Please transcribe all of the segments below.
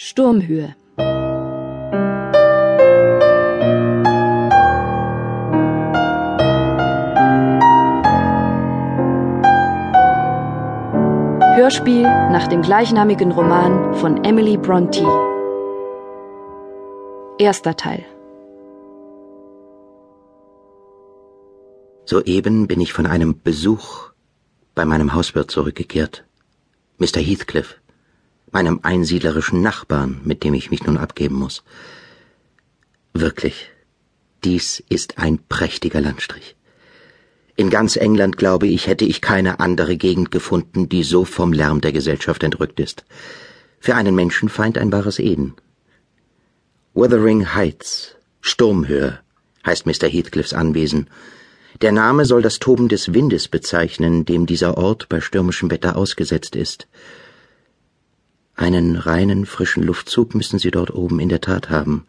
Sturmhöhe. Hörspiel nach dem gleichnamigen Roman von Emily Bronte. Erster Teil. Soeben bin ich von einem Besuch bei meinem Hauswirt zurückgekehrt, Mr. Heathcliff, meinem einsiedlerischen Nachbarn, mit dem ich mich nun abgeben muss. Wirklich, dies ist ein prächtiger Landstrich. In ganz England, glaube ich, hätte ich keine andere Gegend gefunden, die so vom Lärm der Gesellschaft entrückt ist. Für einen Menschenfeind ein wahres Eden. Wuthering Heights, Sturmhöhe, heißt Mr. Heathcliffs Anwesen. Der Name soll das Toben des Windes bezeichnen, dem dieser Ort bei stürmischem Wetter ausgesetzt ist. Einen reinen, frischen Luftzug müssen Sie dort oben in der Tat haben.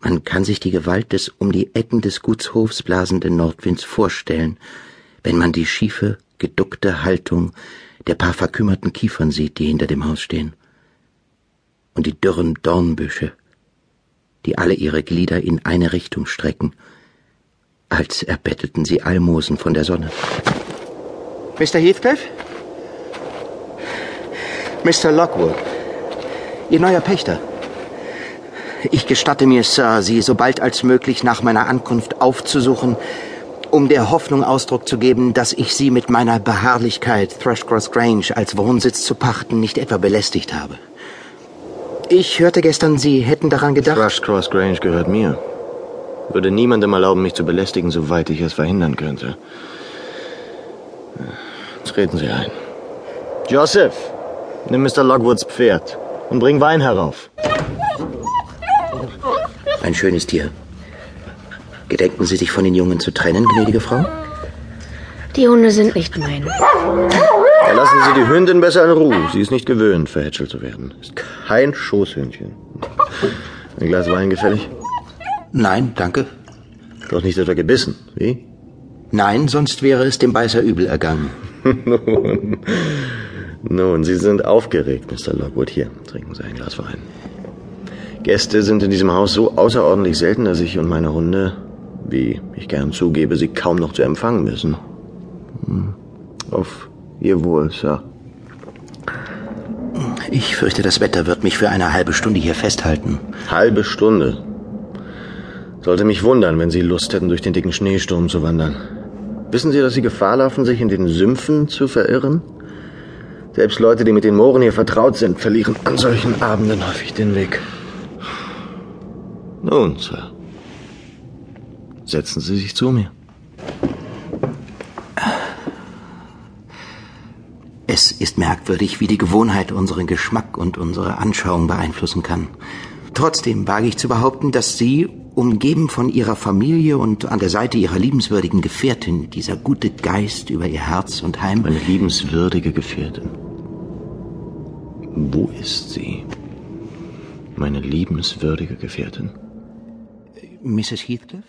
Man kann sich die Gewalt des um die Ecken des Gutshofs blasenden Nordwinds vorstellen, wenn man die schiefe, geduckte Haltung der paar verkümmerten Kiefern sieht, die hinter dem Haus stehen. Und die dürren Dornbüsche, die alle ihre Glieder in eine Richtung strecken, als erbettelten sie Almosen von der Sonne. Mr. Heathcliff? Mr. Lockwood. Ihr neuer Pächter. Ich gestatte mir, Sir, Sie so bald als möglich nach meiner Ankunft aufzusuchen, um der Hoffnung Ausdruck zu geben, dass ich Sie mit meiner Beharrlichkeit, Thrushcross Grange als Wohnsitz zu pachten, nicht etwa belästigt habe. Ich hörte gestern, Sie hätten daran gedacht. Thrushcross Grange gehört mir. Würde niemandem erlauben, mich zu belästigen, soweit ich es verhindern könnte. Treten Sie ein. Joseph, nimm Mr. Lockwoods Pferd und bring Wein herauf. Ein schönes Tier. Gedenken Sie sich von den Jungen zu trennen, gnädige Frau? Die Hunde sind nicht mein. Ja, lassen Sie die Hündin besser in Ruhe. Sie ist nicht gewöhnt, verhätschelt zu werden. Ist kein Schoßhündchen. Ein Glas Wein gefällig? Nein, danke. Doch nicht etwa gebissen, wie? Nein, sonst wäre es dem Beißer übel ergangen. Nun, nun, Sie sind aufgeregt, Mr. Lockwood. Hier, trinken Sie ein Glas Wein. Gäste sind in diesem Haus so außerordentlich selten, dass ich und meine Hunde, wie ich gern zugebe, sie kaum noch zu empfangen wissen. Hm. Auf Ihr Wohl, Sir. Ich fürchte, das Wetter wird mich für eine halbe Stunde hier festhalten. Halbe Stunde. Sollte mich wundern, wenn Sie Lust hätten, durch den dicken Schneesturm zu wandern. Wissen Sie, dass Sie Gefahr laufen, sich in den Sümpfen zu verirren? Selbst Leute, die mit den Mooren hier vertraut sind, verlieren an solchen Abenden häufig den Weg. Nun, Sir. Setzen Sie sich zu mir. Es ist merkwürdig, wie die Gewohnheit unseren Geschmack und unsere Anschauung beeinflussen kann. Trotzdem wage ich zu behaupten, dass Sie, umgeben von Ihrer Familie und an der Seite Ihrer liebenswürdigen Gefährtin, dieser gute Geist über Ihr Herz und Heim. Meine liebenswürdige Gefährtin. Wo ist sie? Meine liebenswürdige Gefährtin. Mrs. Heathcliff?